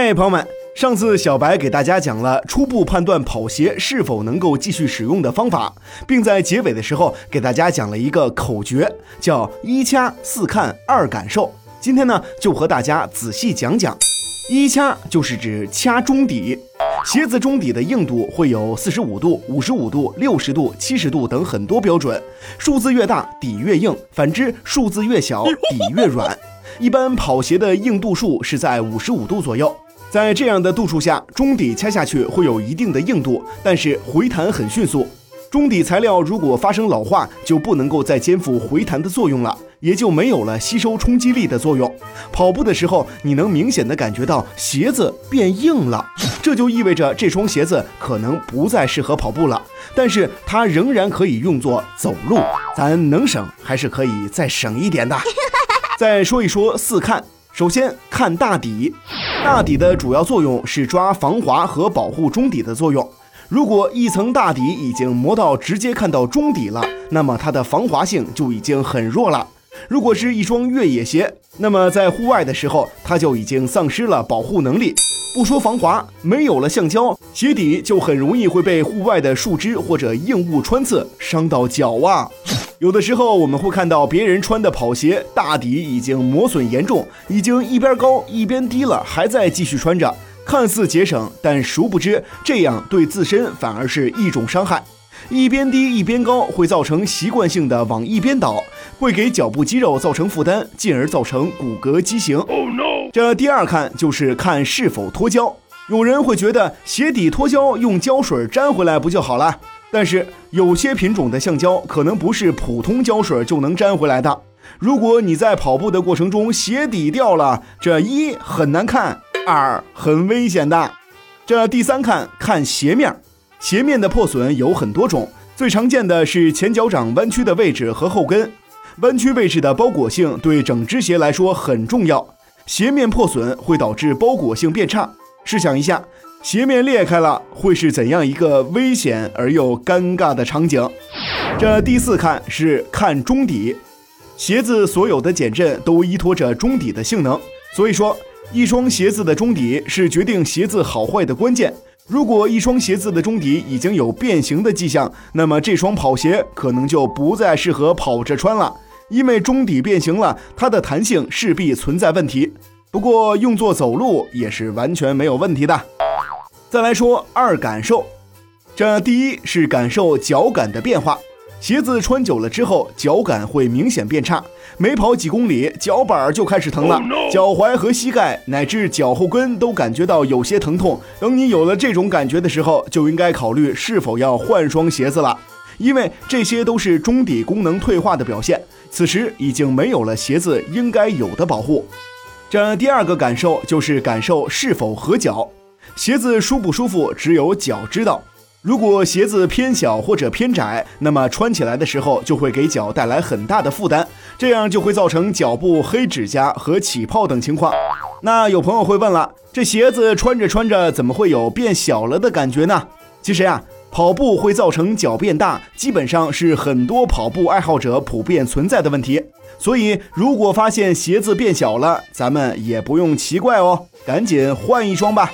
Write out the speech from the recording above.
嘿，朋友们，上次小白给大家讲了初步判断跑鞋是否能够继续使用的方法，并在结尾的时候给大家讲了一个口诀，叫一掐四看二感受。今天呢，就和大家仔细讲讲。一掐就是指掐中底，鞋子中底的硬度会有四十五度、五十五度、六十度、七十度等很多标准，数字越大底越硬，反之数字越小底越软。一般跑鞋的硬度数是在五十五度左右，在这样的度数下，中底掐下去会有一定的硬度，但是回弹很迅速。中底材料如果发生老化，就不能够再肩负回弹的作用了，也就没有了吸收冲击力的作用。跑步的时候，你能明显的感觉到鞋子变硬了，这就意味着这双鞋子可能不再适合跑步了，但是它仍然可以用作走路。咱能省还是可以再省一点的。再说一说四看，首先看大底，大底的主要作用是抓防滑和保护中底的作用。如果一层大底已经磨到直接看到中底了，那么它的防滑性就已经很弱了。如果是一双越野鞋，那么在户外的时候，它就已经丧失了保护能力。不说防滑，没有了橡胶，鞋底就很容易会被户外的树枝或者硬物穿刺，伤到脚啊。有的时候我们会看到别人穿的跑鞋，大底已经磨损严重，已经一边高一边低了，还在继续穿着，看似节省，但殊不知这样对自身反而是一种伤害。一边低一边高会造成习惯性的往一边倒，会给脚部肌肉造成负担，进而造成骨骼畸形。这第二看就是看是否脱胶。有人会觉得鞋底脱胶用胶水粘回来不就好了？但是有些品种的橡胶可能不是普通胶水就能粘回来的。如果你在跑步的过程中鞋底掉了，这一很难看，二很危险的。这第三看看鞋面，鞋面的破损有很多种，最常见的是前脚掌弯曲的位置和后跟，弯曲位置的包裹性对整只鞋来说很重要。鞋面破损会导致包裹性变差，试想一下。鞋面裂开了，会是怎样一个危险而又尴尬的场景？这第四看是看中底，鞋子所有的减震都依托着中底的性能，所以说一双鞋子的中底是决定鞋子好坏的关键。如果一双鞋子的中底已经有变形的迹象，那么这双跑鞋可能就不再适合跑着穿了，因为中底变形了，它的弹性势必存在问题。不过用作走路也是完全没有问题的。再来说二感受，这第一是感受脚感的变化。鞋子穿久了之后，脚感会明显变差，没跑几公里，脚板就开始疼了，脚踝和膝盖乃至脚后跟都感觉到有些疼痛。等你有了这种感觉的时候，就应该考虑是否要换双鞋子了，因为这些都是中底功能退化的表现。此时已经没有了鞋子应该有的保护。这第二个感受就是感受是否合脚。鞋子舒不舒服，只有脚知道。如果鞋子偏小或者偏窄，那么穿起来的时候就会给脚带来很大的负担，这样就会造成脚部黑指甲和起泡等情况。那有朋友会问了，这鞋子穿着穿着怎么会有变小了的感觉呢？其实呀，跑步会造成脚变大，基本上是很多跑步爱好者普遍存在的问题。所以，如果发现鞋子变小了，咱们也不用奇怪哦，赶紧换一双吧。